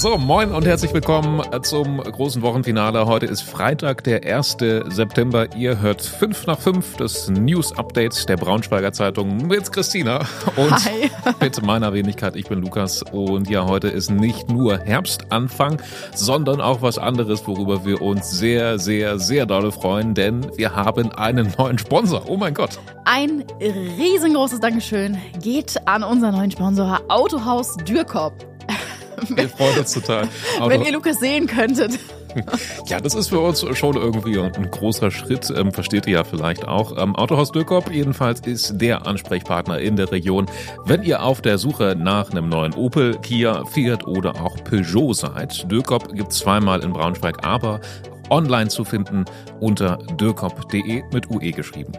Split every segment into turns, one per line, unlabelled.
So, moin und herzlich willkommen zum großen Wochenfinale. Heute ist Freitag, der 1. September. Ihr hört 5 nach 5 das News-Update der Braunschweiger Zeitung mit Christina und
Hi.
mit meiner Wenigkeit. Ich bin Lukas und ja, heute ist nicht nur Herbstanfang, sondern auch was anderes, worüber wir uns sehr, sehr, sehr dolle freuen, denn wir haben einen neuen Sponsor. Oh mein Gott.
Ein riesengroßes Dankeschön geht an unseren neuen Sponsor Autohaus Dürkop.
Wir freuen uns total.
Wenn ihr Lukas sehen könntet.
Ja, das ist für uns schon irgendwie ein großer Schritt, ähm, versteht ihr ja vielleicht auch. Ähm, Autohaus Dürkop jedenfalls ist der Ansprechpartner in der Region. Wenn ihr auf der Suche nach einem neuen Opel, Kia, Fiat oder auch Peugeot seid, Dürkop gibt zweimal in Braunschweig, aber online zu finden unter dürkop.de mit UE geschrieben.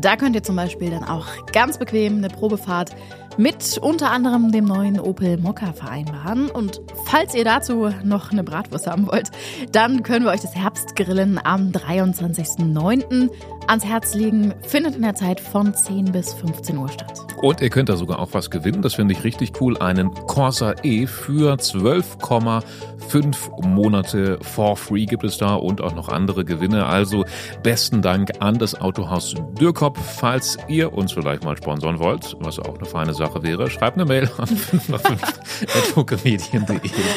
Da könnt ihr zum Beispiel dann auch ganz bequem eine Probefahrt mit unter anderem dem neuen Opel Mokka vereinbaren. Und falls ihr dazu noch eine Bratwurst haben wollt, dann können wir euch das Herbstgrillen am 23.09. ans Herz legen. Findet in der Zeit von 10 bis 15 Uhr statt.
Und ihr könnt da sogar auch was gewinnen. Das finde ich richtig cool. Einen Corsa E für 12,5 Monate for free gibt es da und auch noch andere Gewinne. Also besten Dank an das Autohaus Dürkop. Falls ihr uns vielleicht mal sponsoren wollt, was auch eine feine Sache wäre, schreibt eine Mail an 505.de.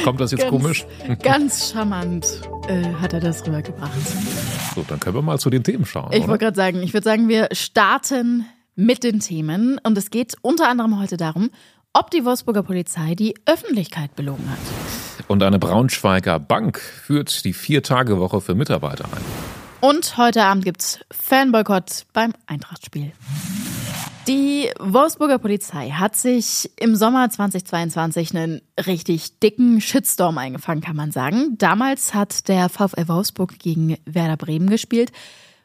Kommt das jetzt
Ganz-
komisch?
Ganz charmant äh, hat er das rübergebracht.
So, dann können wir mal zu den Themen schauen.
Ich wollte gerade sagen, ich würde sagen, wir starten mit den Themen. Und es geht unter anderem heute darum, ob die Wolfsburger Polizei die Öffentlichkeit belogen hat.
Und eine Braunschweiger Bank führt die Vier-Tage-Woche für Mitarbeiter ein.
Und heute Abend gibt's Fanboykott beim Eintrachtspiel. Die Wolfsburger Polizei hat sich im Sommer 2022 einen richtig dicken Shitstorm eingefangen, kann man sagen. Damals hat der VfL Wolfsburg gegen Werder Bremen gespielt.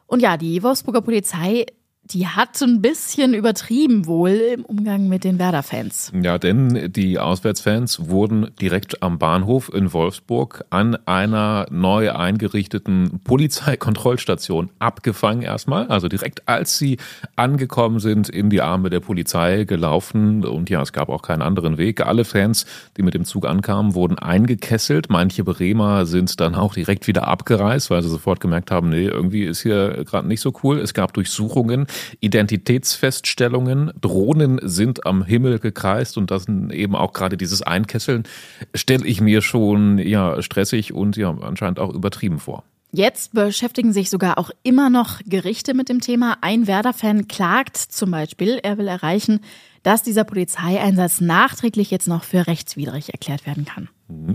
Und ja, die Wolfsburger Polizei, die hat ein bisschen übertrieben wohl im Umgang mit den Werder-Fans.
Ja, denn die Auswärtsfans wurden direkt am Bahnhof in Wolfsburg an einer neu eingerichteten Polizeikontrollstation abgefangen erstmal. Also direkt als sie angekommen sind, in die Arme der Polizei gelaufen. Und ja, es gab auch keinen anderen Weg. Alle Fans, die mit dem Zug ankamen, wurden eingekesselt. Manche Bremer sind dann auch direkt wieder abgereist, weil sie sofort gemerkt haben, nee, irgendwie ist hier gerade nicht so cool. Es gab Durchsuchungen, Identitätsfeststellungen, Drohnen sind am Himmel gekreist und das eben auch gerade dieses Einkesseln stelle ich mir schon ja stressig und ja anscheinend auch übertrieben vor.
Jetzt beschäftigen sich sogar auch immer noch Gerichte mit dem Thema. Ein Werder-Fan klagt zum Beispiel, er will erreichen, dass dieser Polizeieinsatz nachträglich jetzt noch für rechtswidrig erklärt werden kann.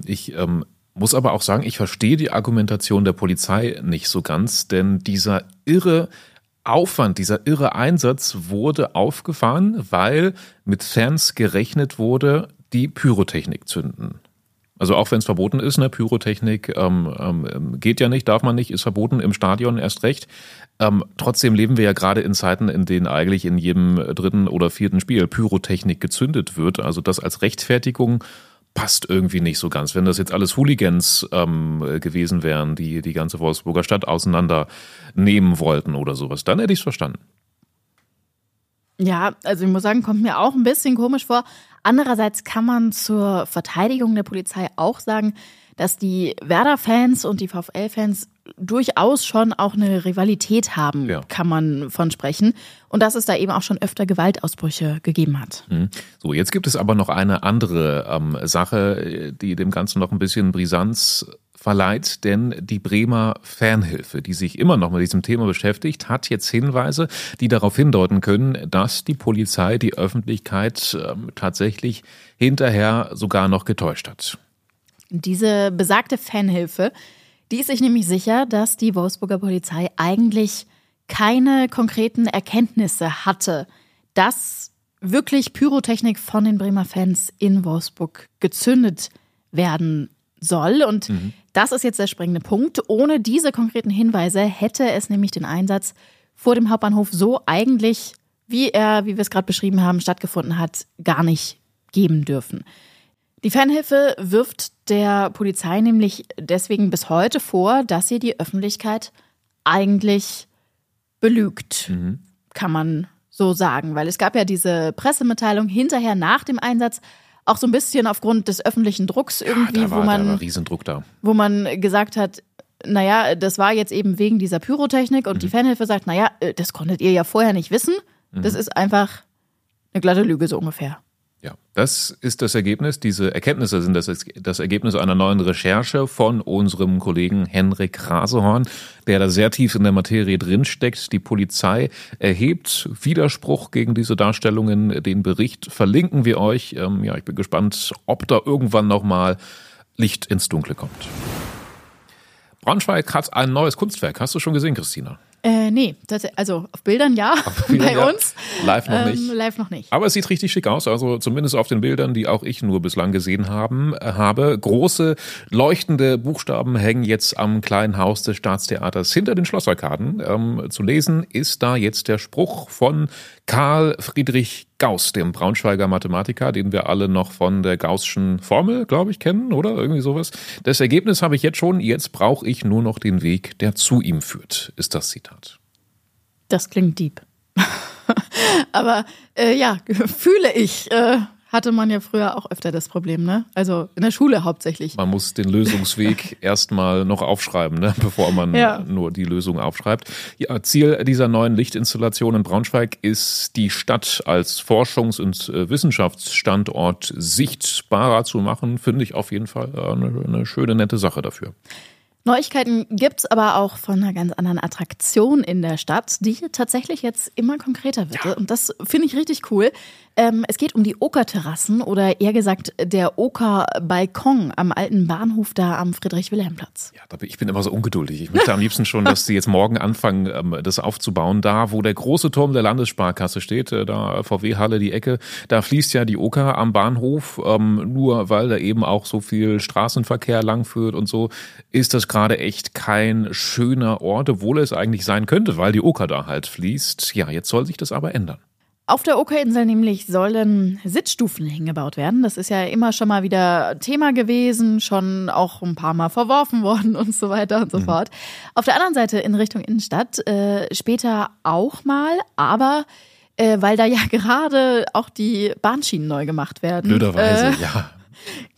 Ich ähm, muss aber auch sagen, ich verstehe die Argumentation der Polizei nicht so ganz, denn dieser irre Aufwand, dieser irre Einsatz wurde aufgefahren, weil mit Fans gerechnet wurde, die Pyrotechnik zünden. Also auch wenn es verboten ist, ne, Pyrotechnik ähm, ähm, geht ja nicht, darf man nicht, ist verboten im Stadion erst recht. Ähm, trotzdem leben wir ja gerade in Zeiten, in denen eigentlich in jedem dritten oder vierten Spiel Pyrotechnik gezündet wird. Also das als Rechtfertigung passt irgendwie nicht so ganz. Wenn das jetzt alles Hooligans ähm, gewesen wären, die die ganze Wolfsburger Stadt auseinandernehmen wollten oder sowas, dann hätte ich es verstanden.
Ja, also ich muss sagen, kommt mir auch ein bisschen komisch vor. Andererseits kann man zur Verteidigung der Polizei auch sagen, dass die Werder-Fans und die VfL-Fans durchaus schon auch eine Rivalität haben,
Ja.
kann man von sprechen. Und dass es da eben auch schon öfter Gewaltausbrüche gegeben hat.
Mhm. So, jetzt gibt es aber noch eine andere ähm, Sache, die dem Ganzen noch ein bisschen Brisanz verleiht, denn die Bremer Fanhilfe, die sich immer noch mit diesem Thema beschäftigt, hat jetzt Hinweise, die darauf hindeuten können, dass die Polizei die Öffentlichkeit ähm, tatsächlich hinterher sogar noch getäuscht hat.
Diese besagte Fanhilfe, die ist sich nämlich sicher, dass die Wolfsburger Polizei eigentlich keine konkreten Erkenntnisse hatte, dass wirklich Pyrotechnik von den Bremer Fans in Wolfsburg gezündet werden soll. Und das ist jetzt der springende Punkt. Ohne diese konkreten Hinweise hätte es nämlich den Einsatz vor dem Hauptbahnhof so eigentlich, wie er, wie wir es gerade beschrieben haben, stattgefunden hat, gar nicht geben dürfen. Die Fanhilfe wirft der Polizei nämlich deswegen bis heute vor, dass sie die Öffentlichkeit eigentlich belügt, kann man so sagen. Weil es gab ja diese Pressemitteilung hinterher nach dem Einsatz, Auch so ein bisschen aufgrund des öffentlichen Drucks irgendwie,
ja, war,
wo man.
Da war Riesendruck da.
Wo man gesagt hat, naja, das war jetzt eben wegen dieser Pyrotechnik und mhm. die Fanhilfe sagt, naja, äh, das konntet ihr ja vorher nicht wissen. Mhm. Das ist einfach eine glatte Lüge so ungefähr.
Ja, das ist das Ergebnis. Diese Erkenntnisse sind das, das Ergebnis einer neuen Recherche von unserem Kollegen Henrik Rasehorn, der da sehr tief in der Materie drinsteckt. Die Polizei erhebt Widerspruch gegen diese Darstellungen. Den Bericht verlinken wir euch. Ähm, ja, ich bin gespannt, ob da irgendwann nochmal Licht ins Dunkle kommt. Braunschweig hat ein neues Kunstwerk. Hast du schon gesehen, Christina?
Äh, nee, das, also auf Bildern ja, auf Bildern, bei ja. uns.
Live noch nicht.
Ähm, live noch nicht.
Aber es sieht richtig schick aus, also zumindest auf den Bildern, die auch ich nur bislang gesehen haben, äh, habe. Große leuchtende Buchstaben hängen jetzt am kleinen Haus des Staatstheaters hinter den Schlossarkaden. Ähm, zu lesen ist da jetzt der Spruch von Karl Friedrich Gauss, dem Braunschweiger Mathematiker, den wir alle noch von der Gaußschen Formel, glaube ich, kennen, oder? Irgendwie sowas. Das Ergebnis habe ich jetzt schon. Jetzt brauche ich nur noch den Weg, der zu ihm führt, ist das Zitat.
Das klingt deep. Aber äh, ja, fühle ich. Äh, hatte man ja früher auch öfter das Problem, ne? Also in der Schule hauptsächlich.
Man muss den Lösungsweg erstmal noch aufschreiben, ne? bevor man ja. nur die Lösung aufschreibt. Ja, Ziel dieser neuen Lichtinstallation in Braunschweig ist, die Stadt als Forschungs- und äh, Wissenschaftsstandort sichtbarer zu machen, finde ich auf jeden Fall äh, eine, eine schöne, nette Sache dafür.
Neuigkeiten gibt es aber auch von einer ganz anderen Attraktion in der Stadt, die tatsächlich jetzt immer konkreter wird. Ja. Und das finde ich richtig cool. Ähm, es geht um die Okerterrassen oder eher gesagt der Oker-Balkon am alten Bahnhof da am Friedrich-Wilhelm-Platz.
Ja, ich bin immer so ungeduldig. Ich möchte am liebsten schon, dass sie jetzt morgen anfangen, ähm, das aufzubauen. Da, wo der große Turm der Landessparkasse steht, äh, da VW-Halle, die Ecke, da fließt ja die Oker am Bahnhof. Ähm, nur weil da eben auch so viel Straßenverkehr langführt und so, ist das gerade echt kein schöner Ort, obwohl es eigentlich sein könnte, weil die Oker da halt fließt. Ja, jetzt soll sich das aber ändern.
Auf der Okerinsel nämlich sollen Sitzstufen hingebaut werden. Das ist ja immer schon mal wieder Thema gewesen, schon auch ein paar Mal verworfen worden und so weiter und so mhm. fort. Auf der anderen Seite in Richtung Innenstadt äh, später auch mal, aber äh, weil da ja gerade auch die Bahnschienen neu gemacht werden.
Blöderweise, äh, ja.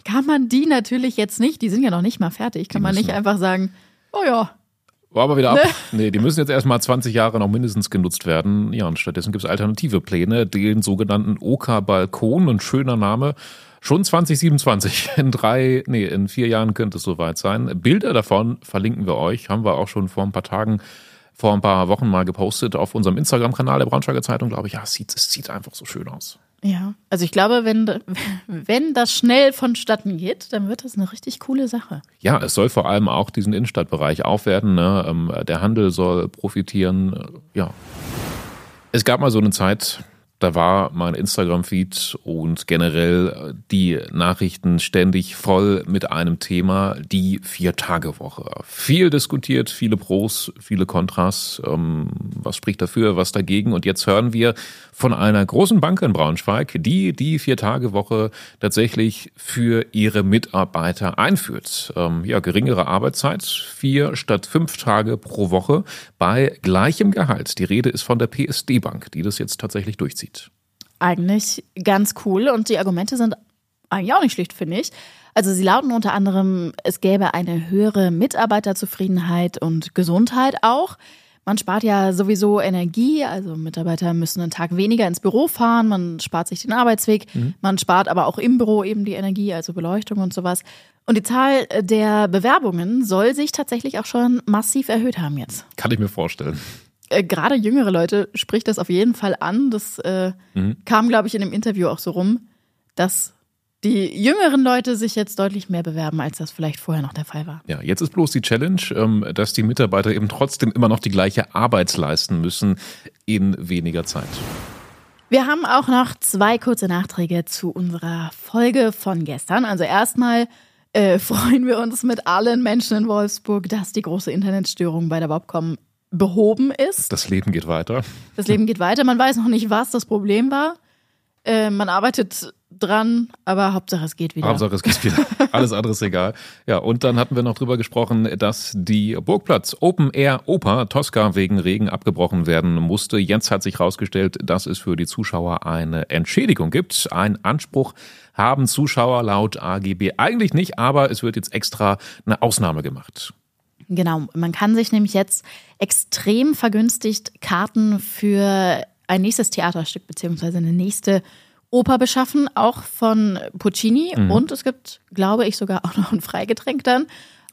Kann man die natürlich jetzt nicht, die sind ja noch nicht mal fertig, kann die man nicht einfach sagen, oh ja,
war aber wieder ab. Ne? Nee, die müssen jetzt erstmal 20 Jahre noch mindestens genutzt werden. Ja, und stattdessen gibt es alternative Pläne, den sogenannten Oka-Balkon, ein schöner Name. Schon 2027. In drei, nee, in vier Jahren könnte es soweit sein. Bilder davon verlinken wir euch. Haben wir auch schon vor ein paar Tagen, vor ein paar Wochen mal gepostet auf unserem Instagram-Kanal der Braunschweiger Zeitung, glaube ich. Ja, es sieht, es sieht einfach so schön aus.
Ja, also ich glaube, wenn, wenn das schnell vonstatten geht, dann wird das eine richtig coole Sache.
Ja, es soll vor allem auch diesen Innenstadtbereich aufwerten. Ne? Ähm, der Handel soll profitieren. Ja. Es gab mal so eine Zeit, da war mein Instagram-Feed und generell die Nachrichten ständig voll mit einem Thema, die Vier-Tage-Woche. Viel diskutiert, viele Pros, viele Kontras. Ähm, was spricht dafür, was dagegen? Und jetzt hören wir von einer großen Bank in Braunschweig, die die Vier-Tage-Woche tatsächlich für ihre Mitarbeiter einführt. Ähm, ja, geringere Arbeitszeit, vier statt fünf Tage pro Woche bei gleichem Gehalt. Die Rede ist von der PSD-Bank, die das jetzt tatsächlich durchzieht
eigentlich ganz cool und die Argumente sind eigentlich auch nicht schlicht, finde ich. Also sie lauten unter anderem, es gäbe eine höhere Mitarbeiterzufriedenheit und Gesundheit auch. Man spart ja sowieso Energie, also Mitarbeiter müssen einen Tag weniger ins Büro fahren, man spart sich den Arbeitsweg, mhm. man spart aber auch im Büro eben die Energie, also Beleuchtung und sowas. Und die Zahl der Bewerbungen soll sich tatsächlich auch schon massiv erhöht haben jetzt.
Kann ich mir vorstellen.
Äh, gerade jüngere Leute spricht das auf jeden Fall an. Das äh, mhm. kam, glaube ich, in dem Interview auch so rum, dass die jüngeren Leute sich jetzt deutlich mehr bewerben, als das vielleicht vorher noch der Fall war.
Ja, jetzt ist bloß die Challenge, ähm, dass die Mitarbeiter eben trotzdem immer noch die gleiche Arbeit leisten müssen in weniger Zeit.
Wir haben auch noch zwei kurze Nachträge zu unserer Folge von gestern. Also erstmal äh, freuen wir uns mit allen Menschen in Wolfsburg, dass die große Internetstörung bei der Bobcom behoben ist.
Das Leben geht weiter.
Das Leben geht weiter. Man weiß noch nicht, was das Problem war. Äh, man arbeitet dran, aber Hauptsache es geht wieder.
Hauptsache es geht wieder. Alles andere ist egal. Ja, und dann hatten wir noch drüber gesprochen, dass die Burgplatz Open Air Oper Tosca wegen Regen abgebrochen werden musste. Jetzt hat sich herausgestellt, dass es für die Zuschauer eine Entschädigung gibt. Ein Anspruch haben Zuschauer laut AGB eigentlich nicht, aber es wird jetzt extra eine Ausnahme gemacht.
Genau, man kann sich nämlich jetzt extrem vergünstigt Karten für ein nächstes Theaterstück beziehungsweise eine nächste Oper beschaffen, auch von Puccini. Mhm. Und es gibt, glaube ich, sogar auch noch ein Freigetränk dann.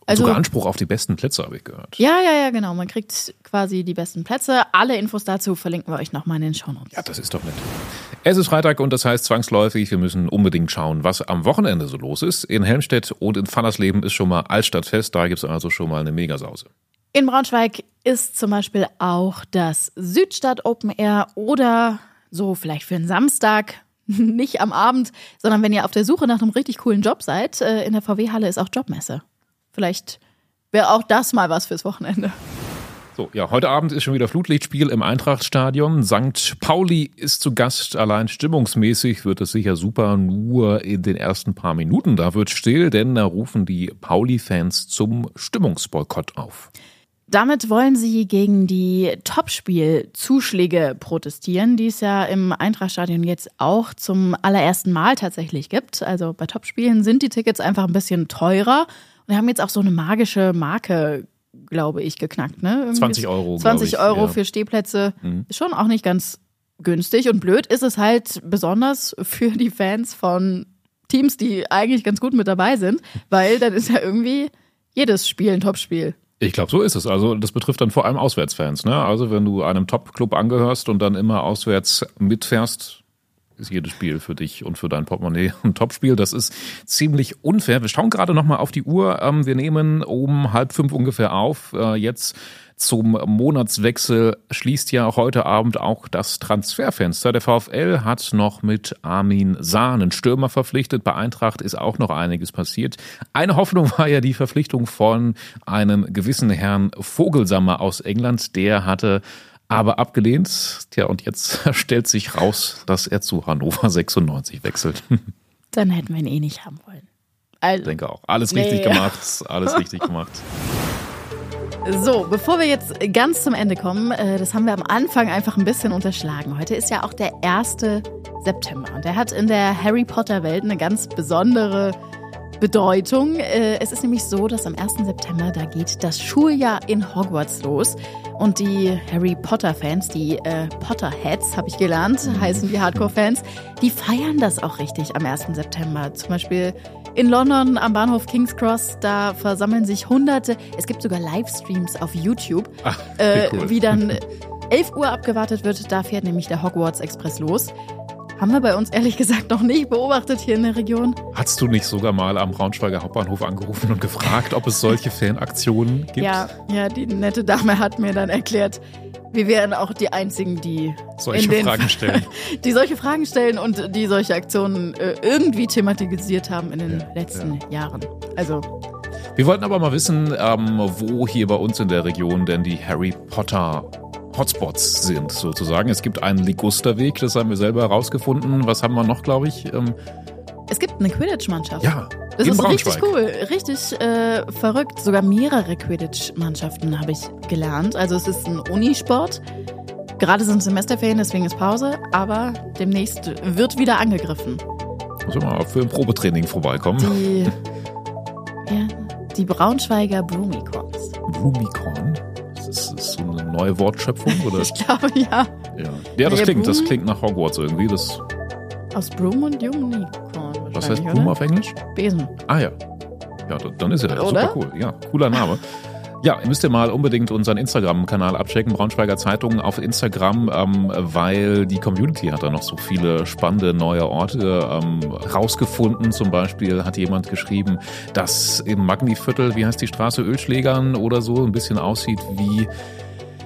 Also, sogar Anspruch auf die besten Plätze, habe ich gehört.
Ja, ja, ja, genau. Man kriegt quasi die besten Plätze. Alle Infos dazu verlinken wir euch nochmal in den Shownotes.
Ja, das ist doch nett. Es ist Freitag und das heißt zwangsläufig, wir müssen unbedingt schauen, was am Wochenende so los ist. In Helmstedt und in Fannersleben ist schon mal Altstadtfest. Da gibt es also schon mal eine Megasause.
In Braunschweig ist zum Beispiel auch das Südstadt Open Air oder so vielleicht für einen Samstag, nicht am Abend, sondern wenn ihr auf der Suche nach einem richtig coolen Job seid, äh, in der VW-Halle ist auch Jobmesse. Vielleicht wäre auch das mal was fürs Wochenende.
So, ja, heute Abend ist schon wieder Flutlichtspiel im Eintrachtstadion. St. Pauli ist zu Gast. Allein stimmungsmäßig wird es sicher super. Nur in den ersten paar Minuten, da wird still, denn da rufen die Pauli-Fans zum Stimmungsboykott auf.
Damit wollen sie gegen die Topspielzuschläge protestieren, die es ja im Eintrachtstadion jetzt auch zum allerersten Mal tatsächlich gibt. Also bei Topspielen sind die Tickets einfach ein bisschen teurer und wir haben jetzt auch so eine magische Marke, glaube ich, geknackt. Ne?
Irgendwie 20 Euro.
20 Euro ja. für Stehplätze mhm. ist schon auch nicht ganz günstig und blöd ist es halt besonders für die Fans von Teams, die eigentlich ganz gut mit dabei sind, weil dann ist ja irgendwie jedes Spiel ein Topspiel.
Ich glaube, so ist es. Also das betrifft dann vor allem Auswärtsfans. Ne? Also wenn du einem Top-Club angehörst und dann immer auswärts mitfährst, ist jedes Spiel für dich und für dein Portemonnaie ein Topspiel. Das ist ziemlich unfair. Wir schauen gerade nochmal auf die Uhr. Ähm, wir nehmen um halb fünf ungefähr auf. Äh, jetzt zum Monatswechsel schließt ja heute Abend auch das Transferfenster. Der VfL hat noch mit Armin Sah einen Stürmer verpflichtet. Bei Eintracht ist auch noch einiges passiert. Eine Hoffnung war ja die Verpflichtung von einem gewissen Herrn Vogelsammer aus England. Der hatte aber abgelehnt. Tja, und jetzt stellt sich raus, dass er zu Hannover 96 wechselt.
Dann hätten wir ihn eh nicht haben wollen.
Also, ich denke auch. Alles richtig nee. gemacht. Alles richtig gemacht.
So, bevor wir jetzt ganz zum Ende kommen, äh, das haben wir am Anfang einfach ein bisschen unterschlagen. Heute ist ja auch der 1. September und der hat in der Harry Potter Welt eine ganz besondere Bedeutung. Äh, es ist nämlich so, dass am 1. September, da geht das Schuljahr in Hogwarts los. Und die Harry Potter-Fans, die äh, Potterheads, habe ich gelernt, heißen die Hardcore-Fans, die feiern das auch richtig am 1. September. Zum Beispiel in London am Bahnhof King's Cross, da versammeln sich Hunderte, es gibt sogar Livestreams auf YouTube, Ach, äh, cool. wie dann 11 Uhr abgewartet wird. Da fährt nämlich der Hogwarts Express los. Haben wir bei uns ehrlich gesagt noch nicht beobachtet hier in der Region.
Hast du nicht sogar mal am Braunschweiger Hauptbahnhof angerufen und gefragt, ob es solche Fanaktionen gibt?
Ja, ja, die nette Dame hat mir dann erklärt, wir wären auch die Einzigen, die
solche Fragen stellen.
die solche Fragen stellen und die solche Aktionen äh, irgendwie thematisiert haben in den ja, letzten ja. Jahren. Also.
Wir wollten aber mal wissen, ähm, wo hier bei uns in der Region denn die Harry Potter Hotspots sind, sozusagen. Es gibt einen Ligusterweg, das haben wir selber herausgefunden. Was haben wir noch, glaube ich? Ähm
es gibt eine Quidditch-Mannschaft.
Ja,
das ist richtig cool, richtig äh, verrückt. Sogar mehrere Quidditch-Mannschaften habe ich gelernt. Also es ist ein Unisport. Gerade sind Semesterferien, deswegen ist Pause, aber demnächst wird wieder angegriffen.
Muss ich mal für ein Probetraining vorbeikommen.
Die, ja, die Braunschweiger Brumicons.
Brumicon? Eine neue Wortschöpfung, oder?
ich glaube, ja.
Ja, ja das, klingt, das klingt nach Hogwarts irgendwie. Das
Aus Broom und Unicorn.
Was heißt Broom auf Englisch?
Besen.
Ah ja. Ja, dann ist er ja super cool. Ja, cooler Name. Ja, ihr müsst ihr mal unbedingt unseren Instagram-Kanal abchecken, Braunschweiger Zeitung auf Instagram, ähm, weil die Community hat da noch so viele spannende neue Orte ähm, rausgefunden. Zum Beispiel hat jemand geschrieben, dass im Magniviertel, wie heißt die Straße, Ölschlägern oder so, ein bisschen aussieht wie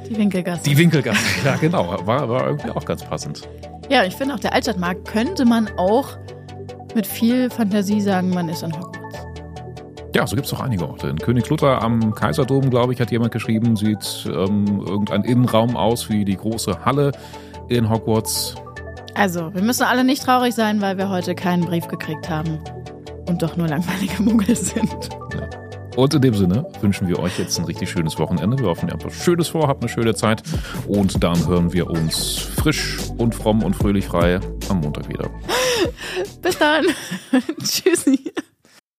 die Winkelgasse.
Die Winkelgasse, ja genau. War, war irgendwie auch ganz passend.
Ja, ich finde auch der Altstadtmarkt könnte man auch mit viel Fantasie sagen, man ist in Hogwarts.
Ja, so gibt es auch einige Orte. In Königslutter am Kaiserdom, glaube ich, hat jemand geschrieben, sieht ähm, irgendein Innenraum aus wie die große Halle in Hogwarts.
Also, wir müssen alle nicht traurig sein, weil wir heute keinen Brief gekriegt haben und doch nur langweilige Muggel sind.
Ja. Und in dem Sinne wünschen wir euch jetzt ein richtig schönes Wochenende. Wir hoffen, ihr habt was Schönes vor, habt eine schöne Zeit. Und dann hören wir uns frisch und fromm und fröhlich frei am Montag wieder.
Bis dann. Tschüssi.